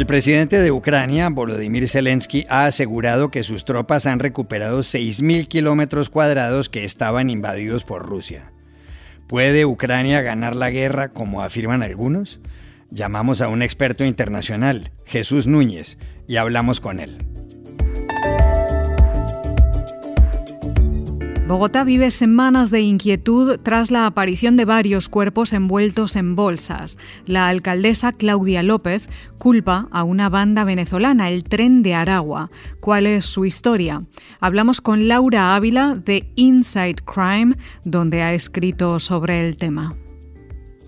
El presidente de Ucrania, Volodymyr Zelensky, ha asegurado que sus tropas han recuperado 6.000 kilómetros cuadrados que estaban invadidos por Rusia. ¿Puede Ucrania ganar la guerra como afirman algunos? Llamamos a un experto internacional, Jesús Núñez, y hablamos con él. Bogotá vive semanas de inquietud tras la aparición de varios cuerpos envueltos en bolsas. La alcaldesa Claudia López culpa a una banda venezolana, el Tren de Aragua. ¿Cuál es su historia? Hablamos con Laura Ávila de Inside Crime, donde ha escrito sobre el tema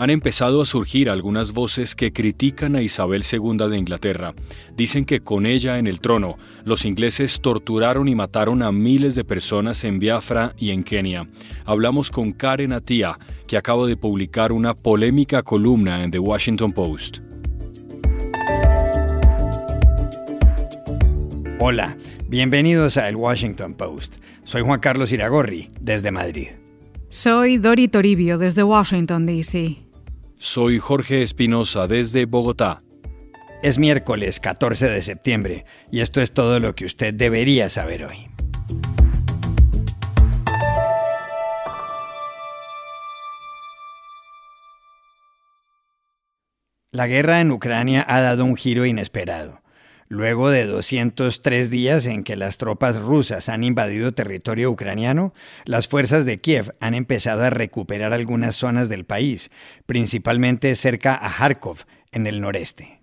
han empezado a surgir algunas voces que critican a Isabel II de Inglaterra. Dicen que con ella en el trono, los ingleses torturaron y mataron a miles de personas en Biafra y en Kenia. Hablamos con Karen Atia, que acaba de publicar una polémica columna en The Washington Post. Hola, bienvenidos a El Washington Post. Soy Juan Carlos Iragorri, desde Madrid. Soy Dori Toribio, desde Washington, D.C. Soy Jorge Espinosa desde Bogotá. Es miércoles 14 de septiembre y esto es todo lo que usted debería saber hoy. La guerra en Ucrania ha dado un giro inesperado. Luego de 203 días en que las tropas rusas han invadido territorio ucraniano, las fuerzas de Kiev han empezado a recuperar algunas zonas del país, principalmente cerca a Kharkov, en el noreste.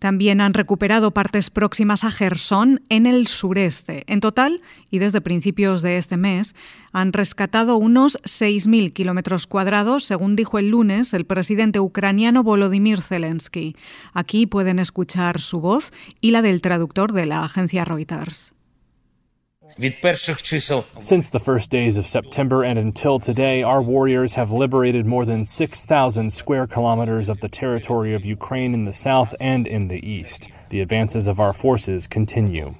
También han recuperado partes próximas a Gerson en el sureste. En total, y desde principios de este mes, han rescatado unos 6.000 kilómetros cuadrados, según dijo el lunes el presidente ucraniano Volodymyr Zelensky. Aquí pueden escuchar su voz y la del traductor de la agencia Reuters. Since the first days of September and until today, our warriors have liberated more than 6,000 square kilometers of the territory of Ukraine in the south and in the east. The advances of our forces continue.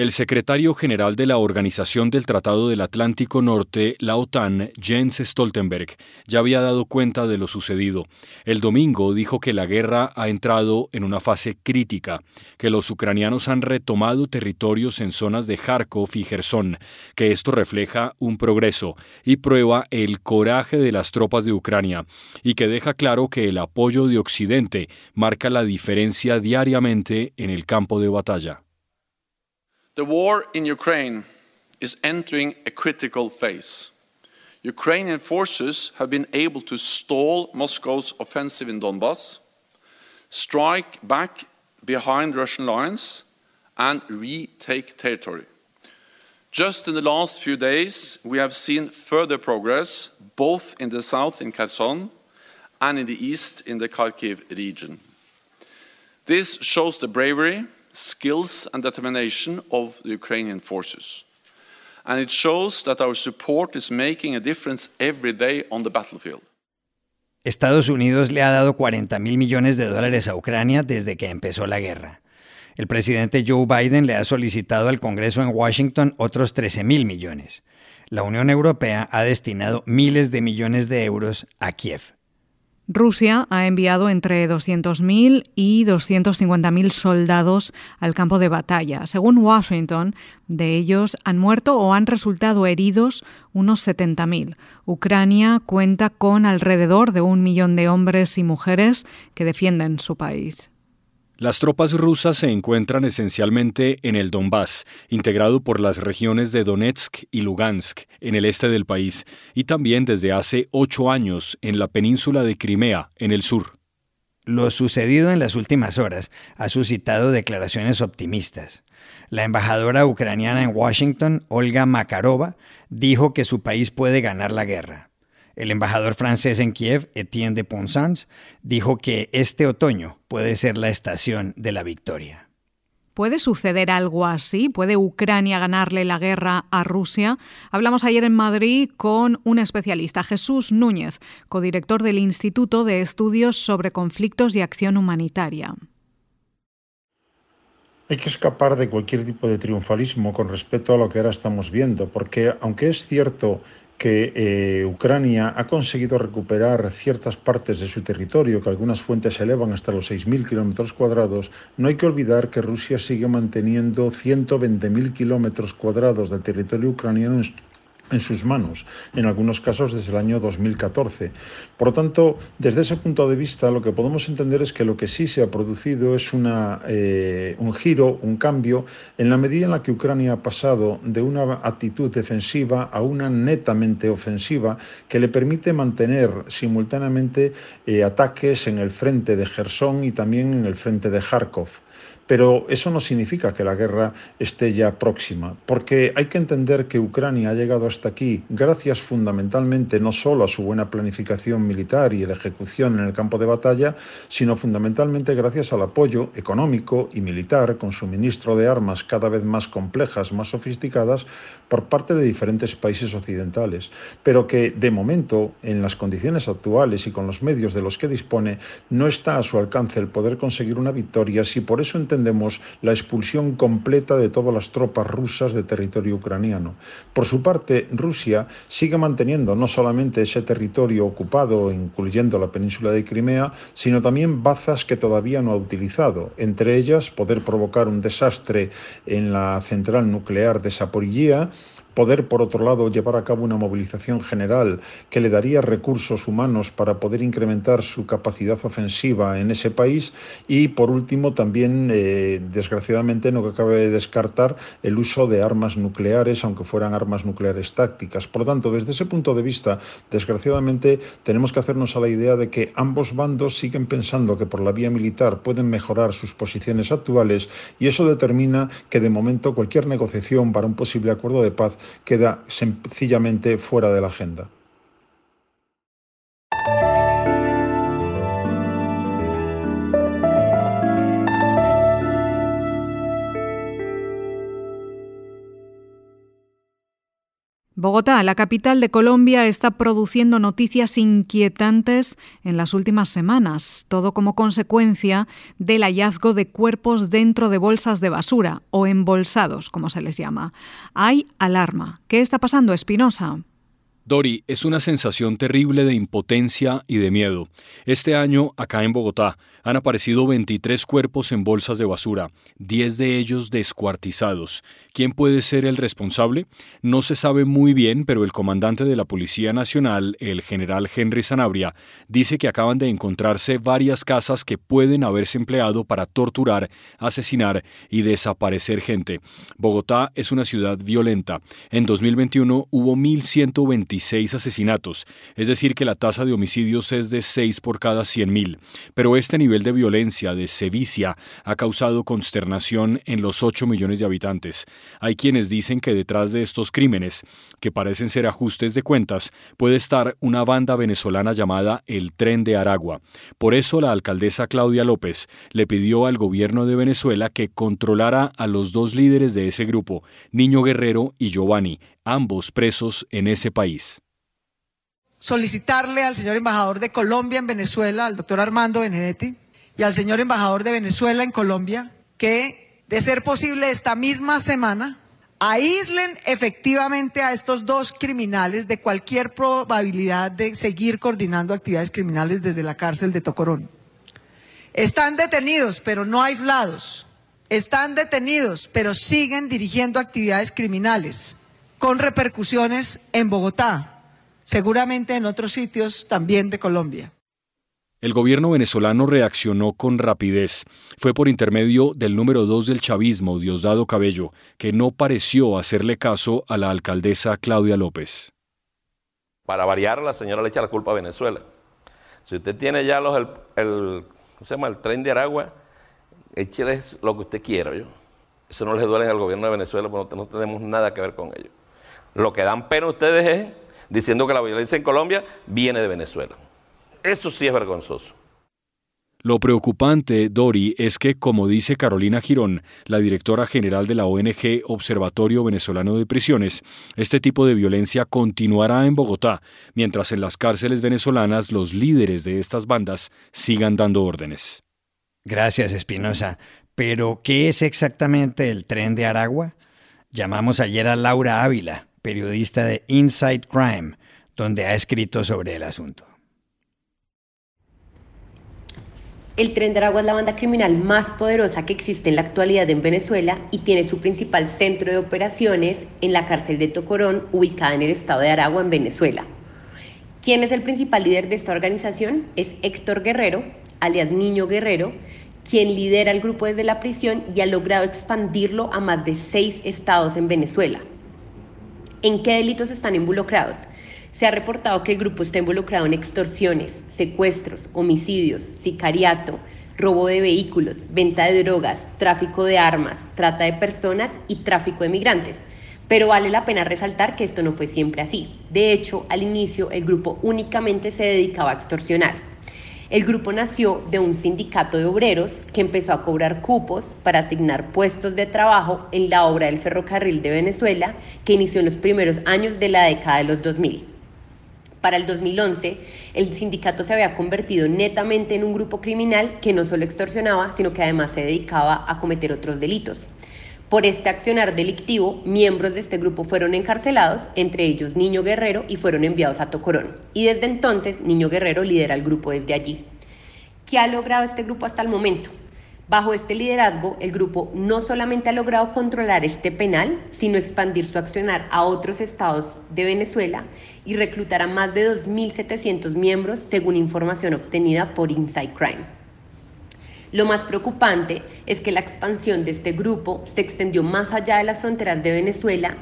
El secretario general de la Organización del Tratado del Atlántico Norte, la OTAN, Jens Stoltenberg, ya había dado cuenta de lo sucedido. El domingo dijo que la guerra ha entrado en una fase crítica, que los ucranianos han retomado territorios en zonas de Kharkov y Gerson, que esto refleja un progreso y prueba el coraje de las tropas de Ucrania, y que deja claro que el apoyo de Occidente marca la diferencia diariamente en el campo de batalla. The war in Ukraine is entering a critical phase. Ukrainian forces have been able to stall Moscow's offensive in Donbass, strike back behind Russian lines, and retake territory. Just in the last few days, we have seen further progress both in the south in Kherson and in the east in the Kharkiv region. This shows the bravery skills and determination of the Ukrainian forces. And it shows that our support is making a difference every day on the battlefield. Estados Unidos le ha dado 40 mil millones de dólares a Ucrania desde que empezó la guerra. El presidente Joe Biden le ha solicitado al Congreso en Washington otros 13 mil millones. La Unión Europea ha destinado miles de millones de euros a Kiev. Rusia ha enviado entre 200.000 y 250.000 soldados al campo de batalla. Según Washington, de ellos han muerto o han resultado heridos unos 70.000. Ucrania cuenta con alrededor de un millón de hombres y mujeres que defienden su país. Las tropas rusas se encuentran esencialmente en el Donbass, integrado por las regiones de Donetsk y Lugansk, en el este del país, y también desde hace ocho años en la península de Crimea, en el sur. Lo sucedido en las últimas horas ha suscitado declaraciones optimistas. La embajadora ucraniana en Washington, Olga Makarova, dijo que su país puede ganar la guerra. El embajador francés en Kiev, Etienne de Ponsans, dijo que este otoño puede ser la estación de la victoria. ¿Puede suceder algo así? ¿Puede Ucrania ganarle la guerra a Rusia? Hablamos ayer en Madrid con un especialista, Jesús Núñez, codirector del Instituto de Estudios sobre Conflictos y Acción Humanitaria. Hay que escapar de cualquier tipo de triunfalismo con respecto a lo que ahora estamos viendo, porque aunque es cierto que eh, Ucrania ha conseguido recuperar ciertas partes de su territorio, que algunas fuentes elevan hasta los 6.000 kilómetros cuadrados, no hay que olvidar que Rusia sigue manteniendo 120.000 kilómetros cuadrados del territorio ucraniano en sus manos, en algunos casos desde el año 2014. Por lo tanto, desde ese punto de vista, lo que podemos entender es que lo que sí se ha producido es eh, un giro, un cambio, en la medida en la que Ucrania ha pasado de una actitud defensiva a una netamente ofensiva que le permite mantener simultáneamente eh, ataques en el frente de Gerson y también en el frente de Kharkov. Pero eso no significa que la guerra esté ya próxima, porque hay que entender que Ucrania ha llegado hasta aquí gracias fundamentalmente no solo a su buena planificación militar y la ejecución en el campo de batalla, sino fundamentalmente gracias al apoyo económico y militar con suministro de armas cada vez más complejas, más sofisticadas por parte de diferentes países occidentales, pero que de momento, en las condiciones actuales y con los medios de los que dispone, no está a su alcance el poder conseguir una victoria si por eso entendemos la expulsión completa de todas las tropas rusas de territorio ucraniano. Por su parte, Rusia sigue manteniendo no solamente ese territorio ocupado, incluyendo la península de Crimea, sino también bazas que todavía no ha utilizado, entre ellas poder provocar un desastre en la central nuclear de Saporillía, poder, por otro lado, llevar a cabo una movilización general que le daría recursos humanos para poder incrementar su capacidad ofensiva en ese país y, por último, también, eh, desgraciadamente, no cabe de descartar el uso de armas nucleares, aunque fueran armas nucleares tácticas. Por lo tanto, desde ese punto de vista, desgraciadamente, tenemos que hacernos a la idea de que ambos bandos siguen pensando que por la vía militar pueden mejorar sus posiciones actuales y eso determina que, de momento, cualquier negociación para un posible acuerdo de paz queda sencillamente fuera de la agenda. Bogotá, la capital de Colombia, está produciendo noticias inquietantes en las últimas semanas, todo como consecuencia del hallazgo de cuerpos dentro de bolsas de basura o embolsados, como se les llama. Hay alarma. ¿Qué está pasando, Espinosa? Dori, es una sensación terrible de impotencia y de miedo. Este año, acá en Bogotá, han aparecido 23 cuerpos en bolsas de basura, 10 de ellos descuartizados. ¿Quién puede ser el responsable? No se sabe muy bien, pero el comandante de la Policía Nacional, el general Henry Sanabria, dice que acaban de encontrarse varias casas que pueden haberse empleado para torturar, asesinar y desaparecer gente. Bogotá es una ciudad violenta. En 2021 hubo 1.126 asesinatos, es decir, que la tasa de homicidios es de 6 por cada 100.000. Pero este nivel de violencia, de sevicia, ha causado consternación en los 8 millones de habitantes. Hay quienes dicen que detrás de estos crímenes, que parecen ser ajustes de cuentas, puede estar una banda venezolana llamada el Tren de Aragua. Por eso la alcaldesa Claudia López le pidió al gobierno de Venezuela que controlara a los dos líderes de ese grupo, Niño Guerrero y Giovanni, ambos presos en ese país solicitarle al señor embajador de Colombia en Venezuela, al doctor Armando Benedetti, y al señor embajador de Venezuela en Colombia, que, de ser posible esta misma semana, aíslen efectivamente a estos dos criminales de cualquier probabilidad de seguir coordinando actividades criminales desde la cárcel de Tocorón. Están detenidos, pero no aislados. Están detenidos, pero siguen dirigiendo actividades criminales con repercusiones en Bogotá, seguramente en otros sitios también de Colombia. El gobierno venezolano reaccionó con rapidez. Fue por intermedio del número dos del chavismo, Diosdado Cabello, que no pareció hacerle caso a la alcaldesa Claudia López. Para variar, la señora le echa la culpa a Venezuela. Si usted tiene ya los, el, se llama? el tren de Aragua, échele lo que usted quiera. ¿yo? Eso no les duele al gobierno de Venezuela, porque no, tenemos nada que ver con ello. Lo que dan pena ustedes es diciendo que la violencia en Colombia viene de Venezuela. Eso sí es vergonzoso. Lo preocupante, Dori, es que, como dice Carolina Girón, la directora general de la ONG Observatorio Venezolano de Prisiones, este tipo de violencia continuará en Bogotá, mientras en las cárceles venezolanas los líderes de estas bandas sigan dando órdenes. Gracias, Espinosa. Pero, ¿qué es exactamente el tren de Aragua? Llamamos ayer a Laura Ávila, periodista de Inside Crime, donde ha escrito sobre el asunto. El Tren de Aragua es la banda criminal más poderosa que existe en la actualidad en Venezuela y tiene su principal centro de operaciones en la cárcel de Tocorón, ubicada en el estado de Aragua, en Venezuela. ¿Quién es el principal líder de esta organización? Es Héctor Guerrero, alias Niño Guerrero, quien lidera el grupo desde la prisión y ha logrado expandirlo a más de seis estados en Venezuela. ¿En qué delitos están involucrados? Se ha reportado que el grupo está involucrado en extorsiones, secuestros, homicidios, sicariato, robo de vehículos, venta de drogas, tráfico de armas, trata de personas y tráfico de migrantes. Pero vale la pena resaltar que esto no fue siempre así. De hecho, al inicio el grupo únicamente se dedicaba a extorsionar. El grupo nació de un sindicato de obreros que empezó a cobrar cupos para asignar puestos de trabajo en la obra del ferrocarril de Venezuela que inició en los primeros años de la década de los 2000. Para el 2011, el sindicato se había convertido netamente en un grupo criminal que no solo extorsionaba, sino que además se dedicaba a cometer otros delitos. Por este accionar delictivo, miembros de este grupo fueron encarcelados, entre ellos Niño Guerrero, y fueron enviados a Tocorón. Y desde entonces, Niño Guerrero lidera el grupo desde allí. ¿Qué ha logrado este grupo hasta el momento? Bajo este liderazgo, el grupo no solamente ha logrado controlar este penal, sino expandir su accionar a otros estados de Venezuela y reclutar a más de 2.700 miembros, según información obtenida por Inside Crime. Lo más preocupante es que la expansión de este grupo se extendió más allá de las fronteras de Venezuela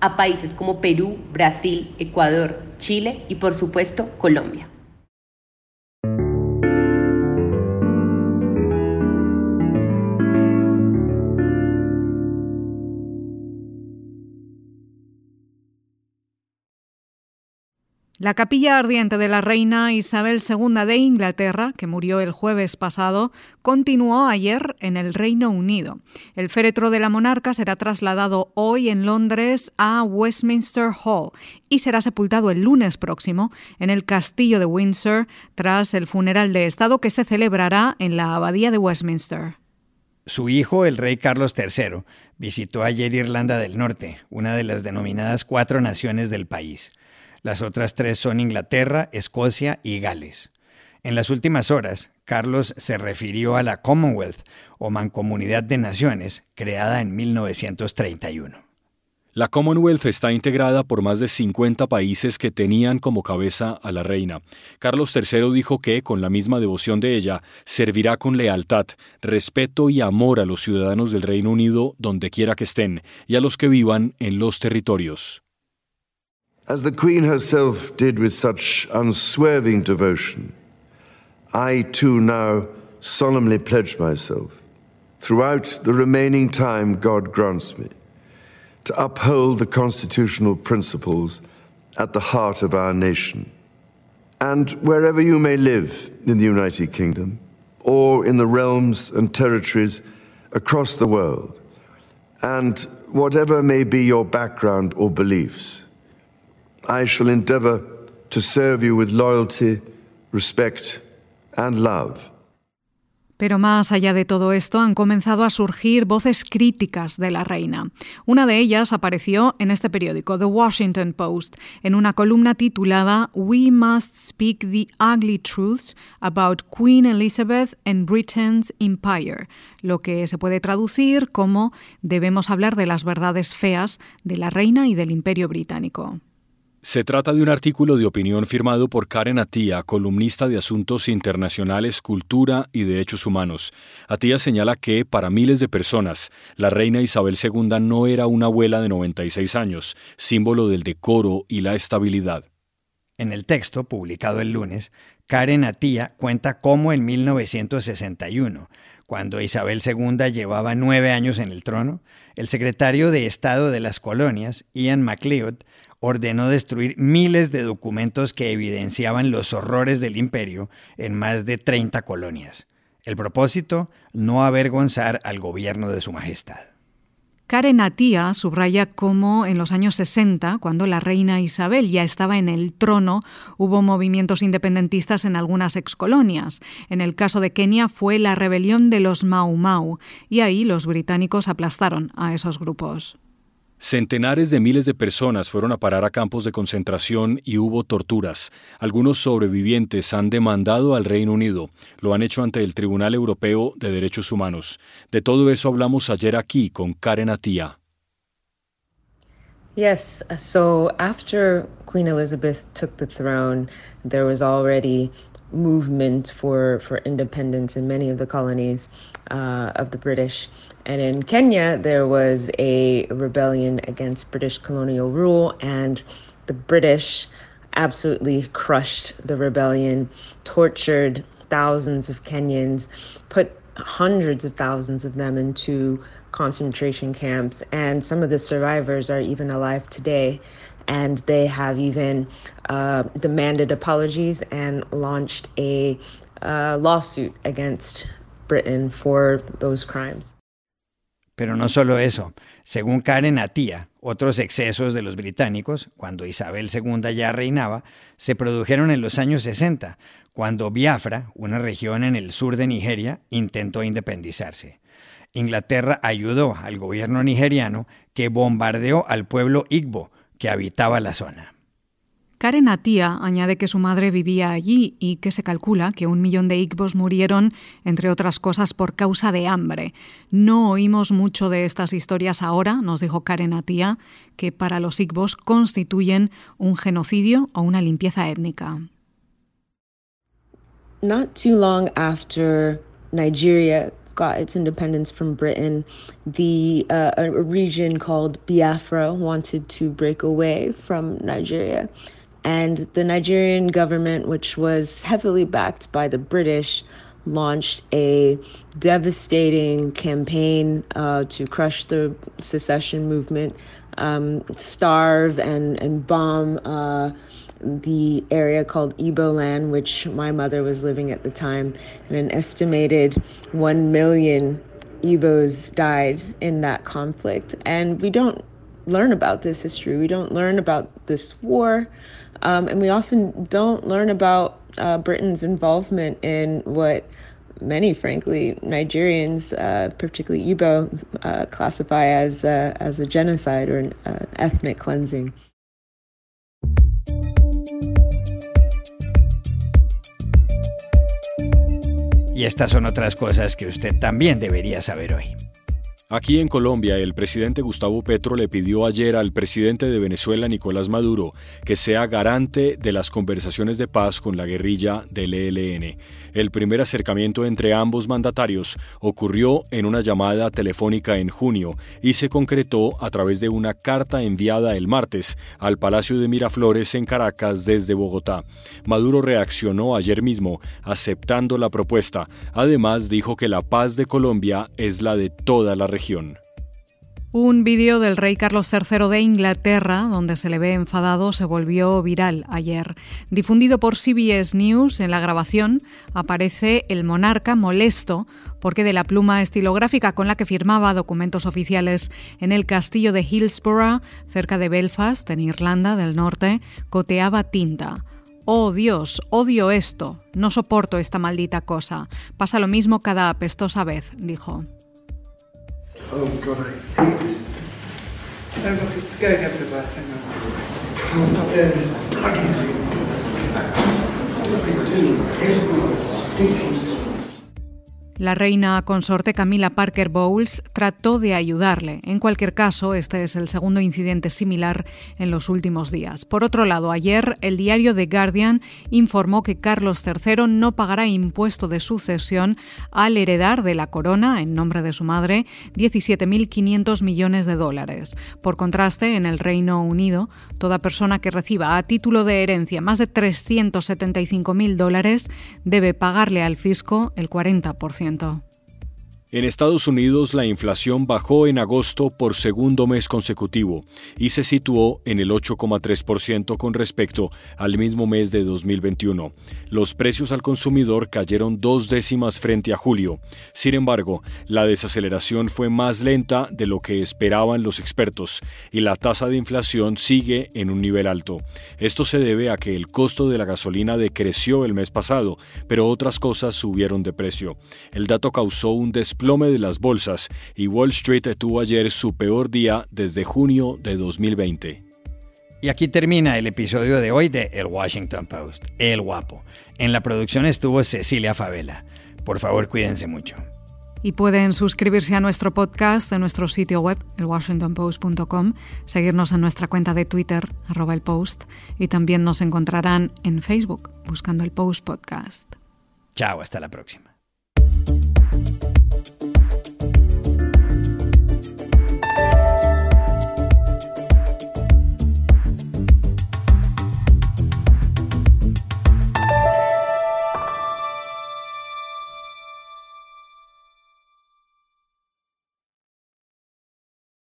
a países como Perú, Brasil, Ecuador, Chile y por supuesto Colombia. La capilla ardiente de la reina Isabel II de Inglaterra, que murió el jueves pasado, continuó ayer en el Reino Unido. El féretro de la monarca será trasladado hoy en Londres a Westminster Hall y será sepultado el lunes próximo en el castillo de Windsor tras el funeral de Estado que se celebrará en la abadía de Westminster. Su hijo, el rey Carlos III, visitó ayer Irlanda del Norte, una de las denominadas cuatro naciones del país. Las otras tres son Inglaterra, Escocia y Gales. En las últimas horas, Carlos se refirió a la Commonwealth o Mancomunidad de Naciones, creada en 1931. La Commonwealth está integrada por más de 50 países que tenían como cabeza a la reina. Carlos III dijo que, con la misma devoción de ella, servirá con lealtad, respeto y amor a los ciudadanos del Reino Unido donde quiera que estén y a los que vivan en los territorios. As the Queen herself did with such unswerving devotion, I too now solemnly pledge myself, throughout the remaining time God grants me, to uphold the constitutional principles at the heart of our nation. And wherever you may live in the United Kingdom, or in the realms and territories across the world, and whatever may be your background or beliefs, I shall endeavor to serve you with loyalty, respect and love. Pero más allá de todo esto, han comenzado a surgir voces críticas de la reina. Una de ellas apareció en este periódico, The Washington Post, en una columna titulada We Must Speak the Ugly Truths About Queen Elizabeth and Britain's Empire, lo que se puede traducir como Debemos hablar de las verdades feas de la reina y del imperio británico. Se trata de un artículo de opinión firmado por Karen Atía, columnista de Asuntos Internacionales, Cultura y Derechos Humanos. Atía señala que, para miles de personas, la reina Isabel II no era una abuela de 96 años, símbolo del decoro y la estabilidad. En el texto, publicado el lunes, Karen Atía cuenta cómo en 1961, cuando Isabel II llevaba nueve años en el trono, el secretario de Estado de las Colonias, Ian MacLeod, ordenó destruir miles de documentos que evidenciaban los horrores del imperio en más de 30 colonias. El propósito, no avergonzar al gobierno de su majestad. Karen Atía subraya cómo en los años 60, cuando la reina Isabel ya estaba en el trono, hubo movimientos independentistas en algunas excolonias. En el caso de Kenia fue la rebelión de los Mau Mau, y ahí los británicos aplastaron a esos grupos. Centenares de miles de personas fueron a parar a campos de concentración y hubo torturas. Algunos sobrevivientes han demandado al Reino Unido. Lo han hecho ante el Tribunal Europeo de Derechos Humanos. De todo eso hablamos ayer aquí con Karen Atía. Yes, so after Queen Elizabeth took the throne, there was already movement for, for independence in many of the colonies uh, of the British. And in Kenya, there was a rebellion against British colonial rule, and the British absolutely crushed the rebellion, tortured thousands of Kenyans, put hundreds of thousands of them into concentration camps. And some of the survivors are even alive today. And they have even uh, demanded apologies and launched a uh, lawsuit against Britain for those crimes. Pero no solo eso. Según Karen Atía, otros excesos de los británicos, cuando Isabel II ya reinaba, se produjeron en los años 60, cuando Biafra, una región en el sur de Nigeria, intentó independizarse. Inglaterra ayudó al gobierno nigeriano que bombardeó al pueblo Igbo que habitaba la zona. Karen Atía añade que su madre vivía allí y que se calcula que un millón de Igbos murieron, entre otras cosas, por causa de hambre. No oímos mucho de estas historias ahora, nos dijo Karen Atía, que para los Igbos constituyen un genocidio o una limpieza étnica. Not too long after Nigeria got its independence from Britain, the uh, a region called Biafra wanted to break away from Nigeria. And the Nigerian government, which was heavily backed by the British, launched a devastating campaign uh, to crush the secession movement, um, starve and, and bomb uh, the area called Igbo land, which my mother was living at the time. And an estimated 1 million Igbos died in that conflict. And we don't learn about this history. We don't learn about this war. Um, and we often don't learn about uh, Britain's involvement in what many, frankly, Nigerians, uh, particularly Igbo, uh, classify as, uh, as a genocide or an uh, ethnic cleansing. Y estas son otras cosas que usted también debería saber hoy. Aquí en Colombia, el presidente Gustavo Petro le pidió ayer al presidente de Venezuela, Nicolás Maduro, que sea garante de las conversaciones de paz con la guerrilla del ELN. El primer acercamiento entre ambos mandatarios ocurrió en una llamada telefónica en junio y se concretó a través de una carta enviada el martes al Palacio de Miraflores en Caracas desde Bogotá. Maduro reaccionó ayer mismo aceptando la propuesta. Además dijo que la paz de Colombia es la de toda la región. Un vídeo del rey Carlos III de Inglaterra, donde se le ve enfadado, se volvió viral ayer. Difundido por CBS News, en la grabación aparece el monarca molesto porque de la pluma estilográfica con la que firmaba documentos oficiales en el castillo de Hillsborough, cerca de Belfast, en Irlanda del Norte, coteaba tinta. Oh Dios, odio esto, no soporto esta maldita cosa. Pasa lo mismo cada apestosa vez, dijo. Oh God, I hate this. Oh look, it's going everywhere. Hang on. Can't bear this bloody thing. What they do, everyone stinking La reina consorte Camila Parker Bowles trató de ayudarle. En cualquier caso, este es el segundo incidente similar en los últimos días. Por otro lado, ayer el diario The Guardian informó que Carlos III no pagará impuesto de sucesión al heredar de la corona, en nombre de su madre, 17.500 millones de dólares. Por contraste, en el Reino Unido, toda persona que reciba a título de herencia más de 375.000 dólares debe pagarle al fisco el 40% conocimiento. En Estados Unidos la inflación bajó en agosto por segundo mes consecutivo y se situó en el 8,3% con respecto al mismo mes de 2021. Los precios al consumidor cayeron dos décimas frente a julio. Sin embargo, la desaceleración fue más lenta de lo que esperaban los expertos y la tasa de inflación sigue en un nivel alto. Esto se debe a que el costo de la gasolina decreció el mes pasado, pero otras cosas subieron de precio. El dato causó un desplome de las bolsas y Wall Street tuvo ayer su peor día desde junio de 2020. Y aquí termina el episodio de hoy de El Washington Post, El Guapo. En la producción estuvo Cecilia Favela. Por favor, cuídense mucho. Y pueden suscribirse a nuestro podcast en nuestro sitio web, elwashingtonpost.com, seguirnos en nuestra cuenta de Twitter, arroba el post, y también nos encontrarán en Facebook, buscando el Post Podcast. Chao, hasta la próxima.